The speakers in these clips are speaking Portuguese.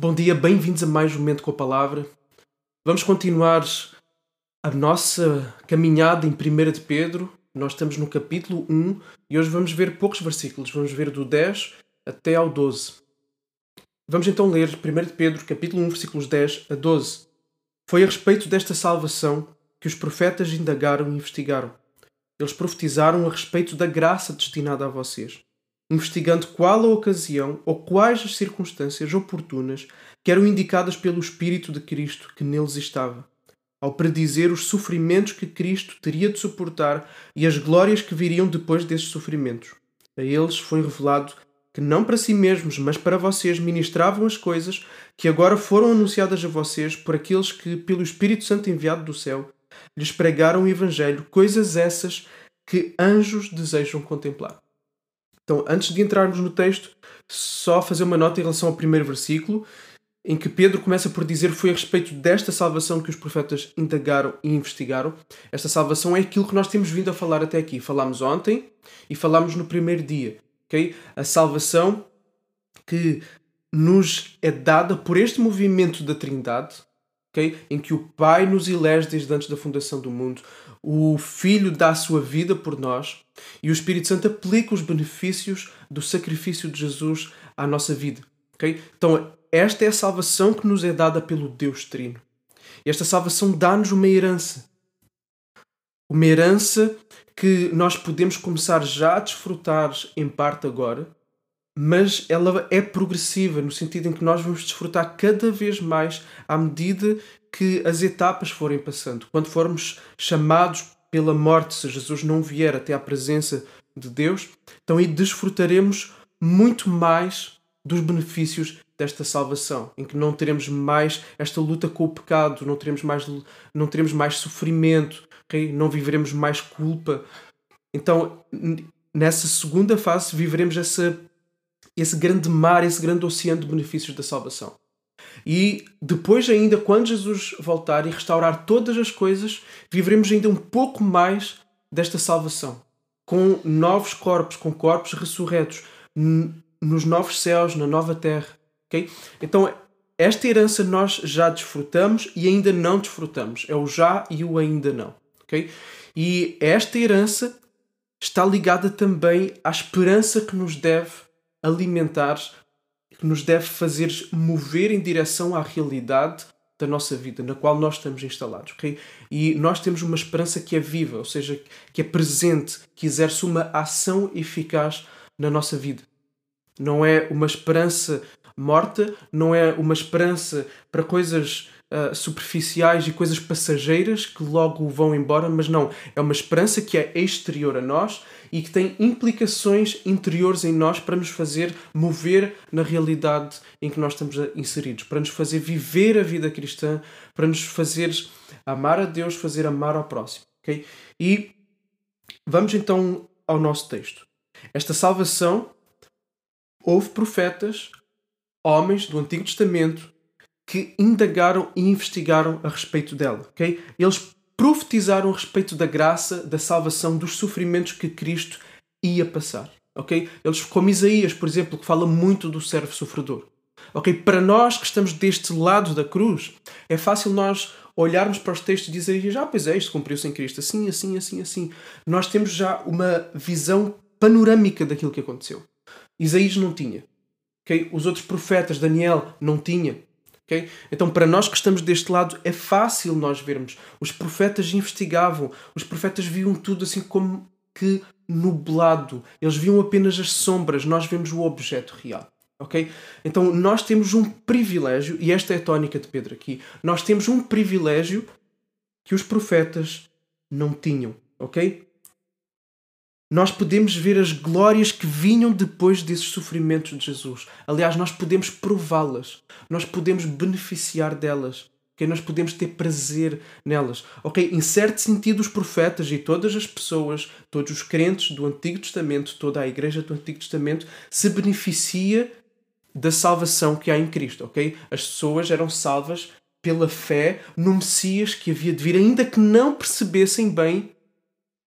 Bom dia, bem-vindos a mais um Momento com a Palavra. Vamos continuar a nossa caminhada em 1 de Pedro. Nós estamos no capítulo 1 e hoje vamos ver poucos versículos. Vamos ver do 10 até ao 12. Vamos então ler 1 de Pedro, capítulo 1, versículos 10 a 12. Foi a respeito desta salvação que os profetas indagaram e investigaram. Eles profetizaram a respeito da graça destinada a vocês investigando qual a ocasião ou quais as circunstâncias oportunas que eram indicadas pelo Espírito de Cristo que neles estava, ao predizer os sofrimentos que Cristo teria de suportar e as glórias que viriam depois desses sofrimentos. A eles foi revelado que não para si mesmos, mas para vocês ministravam as coisas que agora foram anunciadas a vocês por aqueles que, pelo Espírito Santo enviado do céu, lhes pregaram o Evangelho, coisas essas que anjos desejam contemplar. Então, antes de entrarmos no texto, só fazer uma nota em relação ao primeiro versículo, em que Pedro começa por dizer foi a respeito desta salvação que os profetas indagaram e investigaram. Esta salvação é aquilo que nós temos vindo a falar até aqui. Falámos ontem e falámos no primeiro dia. Okay? A salvação que nos é dada por este movimento da Trindade, okay? em que o Pai nos elege desde antes da fundação do mundo, o Filho dá a sua vida por nós e o Espírito Santo aplica os benefícios do sacrifício de Jesus à nossa vida. Okay? Então, esta é a salvação que nos é dada pelo Deus Trino. Esta salvação dá-nos uma herança. Uma herança que nós podemos começar já a desfrutar em parte agora, mas ela é progressiva, no sentido em que nós vamos desfrutar cada vez mais à medida que as etapas forem passando. Quando formos chamados pela morte, se Jesus não vier até à presença de Deus, então aí desfrutaremos muito mais dos benefícios desta salvação, em que não teremos mais esta luta com o pecado, não teremos mais, não teremos mais sofrimento, okay? não viveremos mais culpa. Então, nessa segunda fase, viveremos essa, esse grande mar, esse grande oceano de benefícios da salvação. E depois, ainda, quando Jesus voltar e restaurar todas as coisas, viveremos ainda um pouco mais desta salvação. Com novos corpos, com corpos ressurretos, nos novos céus, na nova terra. Okay? Então, esta herança nós já desfrutamos e ainda não desfrutamos. É o já e o ainda não. Okay? E esta herança está ligada também à esperança que nos deve alimentar que nos deve fazer mover em direção à realidade da nossa vida, na qual nós estamos instalados. Okay? E nós temos uma esperança que é viva, ou seja, que é presente, que exerce uma ação eficaz na nossa vida. Não é uma esperança morta, não é uma esperança para coisas uh, superficiais e coisas passageiras que logo vão embora, mas não. É uma esperança que é exterior a nós e que tem implicações interiores em nós para nos fazer mover na realidade em que nós estamos inseridos, para nos fazer viver a vida cristã, para nos fazer amar a Deus, fazer amar ao próximo. Okay? E vamos então ao nosso texto. Esta salvação, houve profetas, homens do Antigo Testamento, que indagaram e investigaram a respeito dela. Okay? Eles profetizaram a respeito da graça, da salvação, dos sofrimentos que Cristo ia passar. Okay? Eles, como Isaías, por exemplo, que fala muito do servo sofredor. Okay? Para nós que estamos deste lado da cruz, é fácil nós olharmos para os textos e dizer ah, pois é, isto cumpriu-se em Cristo, assim, assim, assim, assim. Nós temos já uma visão panorâmica daquilo que aconteceu. Isaías não tinha. Okay? Os outros profetas, Daniel, não tinha. Okay? Então, para nós que estamos deste lado, é fácil nós vermos. Os profetas investigavam, os profetas viam tudo assim como que nublado. Eles viam apenas as sombras, nós vemos o objeto real. Ok? Então, nós temos um privilégio, e esta é a tónica de Pedro aqui. Nós temos um privilégio que os profetas não tinham. Ok? Nós podemos ver as glórias que vinham depois desses sofrimentos de Jesus. Aliás, nós podemos prová-las, nós podemos beneficiar delas, okay? nós podemos ter prazer nelas. Ok, em certo sentido, os profetas e todas as pessoas, todos os crentes do Antigo Testamento, toda a igreja do Antigo Testamento, se beneficia da salvação que há em Cristo. Ok, as pessoas eram salvas pela fé no Messias que havia de vir, ainda que não percebessem bem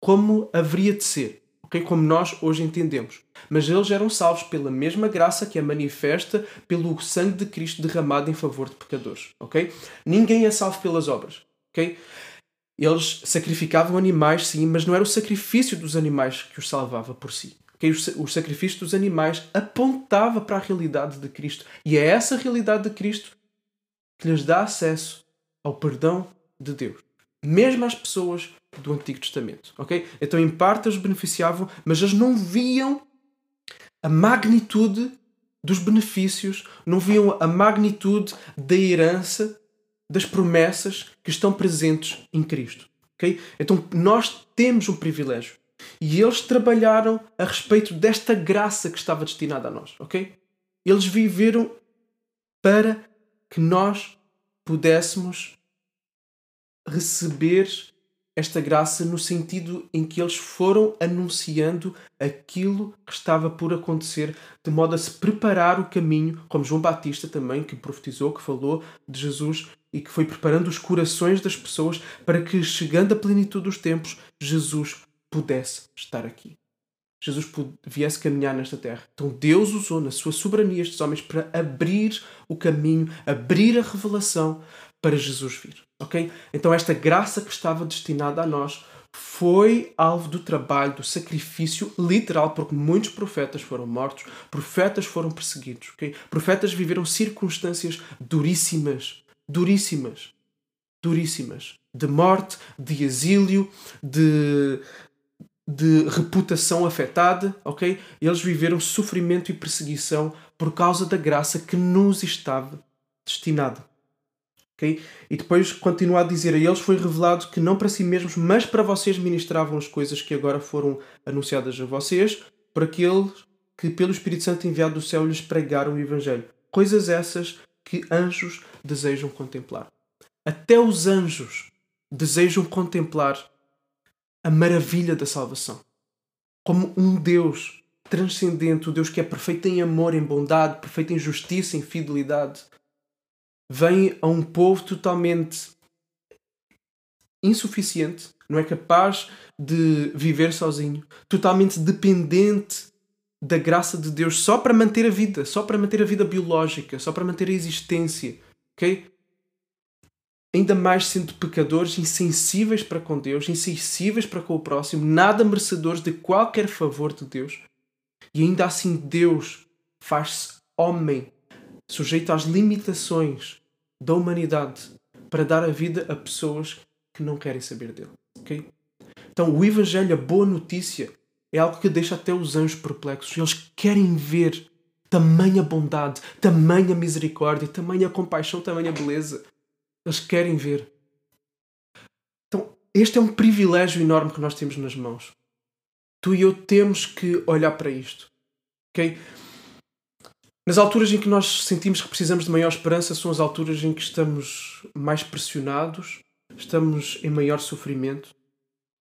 como haveria de ser como nós hoje entendemos. Mas eles eram salvos pela mesma graça que é manifesta pelo sangue de Cristo derramado em favor de pecadores. Okay? Ninguém é salvo pelas obras. Okay? Eles sacrificavam animais, sim, mas não era o sacrifício dos animais que os salvava por si. Okay? O sacrifício dos animais apontava para a realidade de Cristo. E é essa realidade de Cristo que lhes dá acesso ao perdão de Deus. Mesmo às pessoas do Antigo Testamento. ok? Então, em parte, eles beneficiavam, mas eles não viam a magnitude dos benefícios, não viam a magnitude da herança, das promessas que estão presentes em Cristo. ok? Então, nós temos um privilégio. E eles trabalharam a respeito desta graça que estava destinada a nós. ok? Eles viveram para que nós pudéssemos receber esta graça no sentido em que eles foram anunciando aquilo que estava por acontecer, de modo a se preparar o caminho, como João Batista também, que profetizou, que falou de Jesus e que foi preparando os corações das pessoas para que, chegando à plenitude dos tempos, Jesus pudesse estar aqui. Jesus viesse caminhar nesta terra. Então Deus usou na sua soberania estes homens para abrir o caminho, abrir a revelação para Jesus vir. Ok? Então esta graça que estava destinada a nós foi alvo do trabalho, do sacrifício literal, porque muitos profetas foram mortos, profetas foram perseguidos, ok? Profetas viveram circunstâncias duríssimas, duríssimas, duríssimas, de morte, de exílio, de, de reputação afetada, ok? Eles viveram sofrimento e perseguição por causa da graça que nos estava destinada. Ok? E depois continua a dizer: A eles foi revelado que não para si mesmos, mas para vocês ministravam as coisas que agora foram anunciadas a vocês, por aqueles que, pelo Espírito Santo enviado do céu, lhes pregaram o Evangelho. Coisas essas que anjos desejam contemplar. Até os anjos desejam contemplar a maravilha da salvação. Como um Deus transcendente, o Deus que é perfeito em amor, em bondade, perfeito em justiça, em fidelidade, vem a um povo totalmente insuficiente, não é capaz de viver sozinho, totalmente dependente da graça de Deus só para manter a vida, só para manter a vida biológica, só para manter a existência, ok? ainda mais sendo pecadores, insensíveis para com Deus, insensíveis para com o próximo, nada merecedores de qualquer favor de Deus. E ainda assim Deus faz-se homem, sujeito às limitações da humanidade, para dar a vida a pessoas que não querem saber dele. Okay? Então, o Evangelho, a boa notícia, é algo que deixa até os anjos perplexos. Eles querem ver tamanha bondade, tamanha misericórdia, tamanha compaixão, tamanha beleza. Eles querem ver. Então, este é um privilégio enorme que nós temos nas mãos. Tu e eu temos que olhar para isto. Ok? Nas alturas em que nós sentimos que precisamos de maior esperança, são as alturas em que estamos mais pressionados, estamos em maior sofrimento.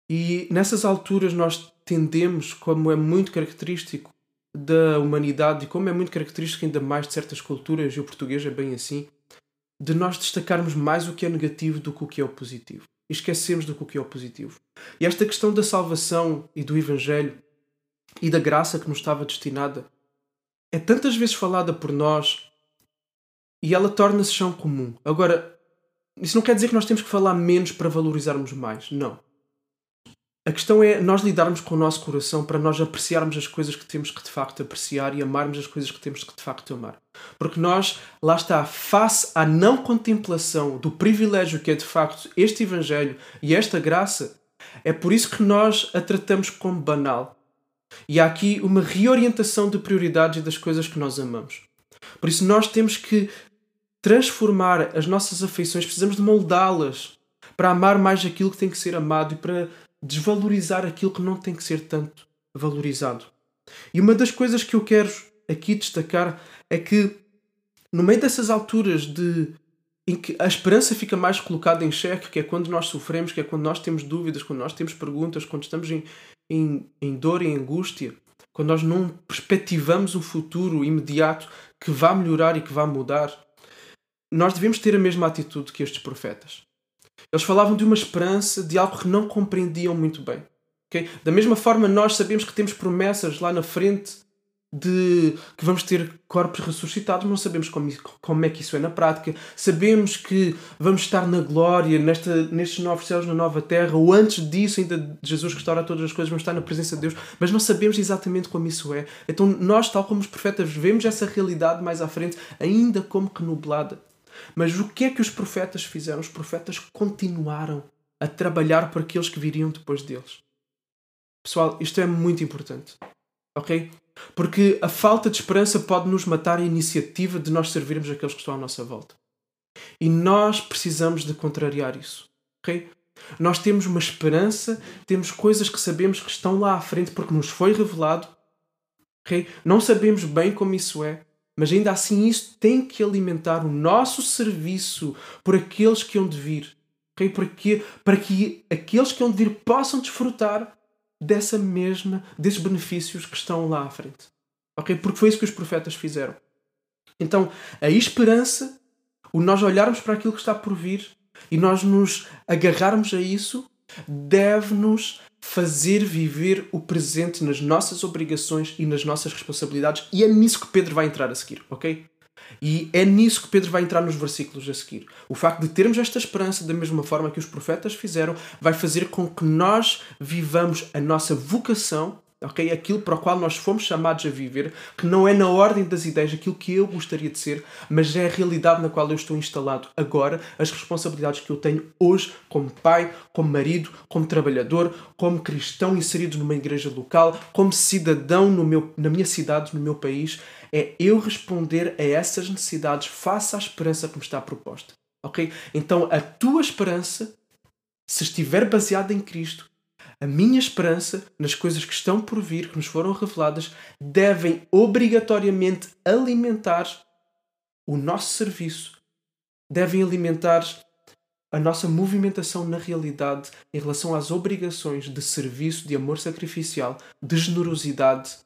E nessas alturas nós tendemos, como é muito característico da humanidade e como é muito característico ainda mais de certas culturas, e o português é bem assim, de nós destacarmos mais o que é negativo do que o que é o positivo. E esquecemos do que é o positivo. E esta questão da salvação e do Evangelho e da graça que nos estava destinada é tantas vezes falada por nós e ela torna-se chão comum. Agora, isso não quer dizer que nós temos que falar menos para valorizarmos mais. Não. A questão é nós lidarmos com o nosso coração para nós apreciarmos as coisas que temos que de facto apreciar e amarmos as coisas que temos que de facto amar. Porque nós, lá está, face à não contemplação do privilégio que é de facto este Evangelho e esta graça, é por isso que nós a tratamos como banal. E há aqui uma reorientação de prioridades e das coisas que nós amamos. Por isso nós temos que transformar as nossas afeições, precisamos de moldá-las para amar mais aquilo que tem que ser amado e para desvalorizar aquilo que não tem que ser tanto valorizado. E uma das coisas que eu quero aqui destacar é que no meio dessas alturas de em que a esperança fica mais colocada em xeque, que é quando nós sofremos, que é quando nós temos dúvidas, quando nós temos perguntas, quando estamos em, em, em dor e angústia, quando nós não perspectivamos um futuro imediato que vá melhorar e que vá mudar, nós devemos ter a mesma atitude que estes profetas. Eles falavam de uma esperança, de algo que não compreendiam muito bem. Okay? Da mesma forma, nós sabemos que temos promessas lá na frente de que vamos ter corpos ressuscitados, não sabemos como, como é que isso é na prática. Sabemos que vamos estar na glória, nesta, nestes novos céus, na nova terra, ou antes disso, ainda Jesus restaura todas as coisas, vamos estar na presença de Deus, mas não sabemos exatamente como isso é. Então, nós, tal como os profetas, vemos essa realidade mais à frente, ainda como que nublada. Mas o que é que os profetas fizeram? Os profetas continuaram a trabalhar por aqueles que viriam depois deles. Pessoal, isto é muito importante. Ok? Porque a falta de esperança pode nos matar a iniciativa de nós servirmos aqueles que estão à nossa volta. E nós precisamos de contrariar isso. Ok? Nós temos uma esperança, temos coisas que sabemos que estão lá à frente porque nos foi revelado. Okay? Não sabemos bem como isso é, mas ainda assim isso tem que alimentar o nosso serviço por aqueles que hão de vir. Okay? Para, que, para que aqueles que hão de vir possam desfrutar dessa mesma, desses benefícios que estão lá à frente. Ok? Porque foi isso que os profetas fizeram. Então, a esperança, o nós olharmos para aquilo que está por vir e nós nos agarrarmos a isso, deve-nos fazer viver o presente nas nossas obrigações e nas nossas responsabilidades, e é nisso que Pedro vai entrar a seguir, ok? E é nisso que Pedro vai entrar nos versículos a seguir. O facto de termos esta esperança, da mesma forma que os profetas fizeram, vai fazer com que nós vivamos a nossa vocação, ok? Aquilo para o qual nós fomos chamados a viver, que não é na ordem das ideias aquilo que eu gostaria de ser, mas é a realidade na qual eu estou instalado agora, as responsabilidades que eu tenho hoje como pai, como marido, como trabalhador, como cristão inserido numa igreja local, como cidadão no meu, na minha cidade, no meu país é eu responder a essas necessidades face à esperança que me está proposta. Ok? Então a tua esperança, se estiver baseada em Cristo, a minha esperança nas coisas que estão por vir, que nos foram reveladas, devem obrigatoriamente alimentar o nosso serviço, devem alimentar a nossa movimentação na realidade em relação às obrigações de serviço, de amor sacrificial, de generosidade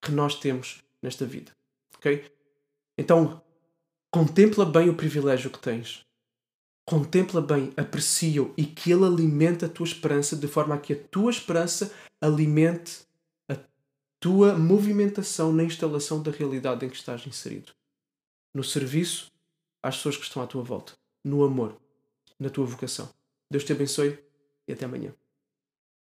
que nós temos nesta vida. Ok? Então, contempla bem o privilégio que tens. Contempla bem, aprecia-o e que ele alimente a tua esperança de forma a que a tua esperança alimente a tua movimentação na instalação da realidade em que estás inserido. No serviço às pessoas que estão à tua volta. No amor. Na tua vocação. Deus te abençoe e até amanhã.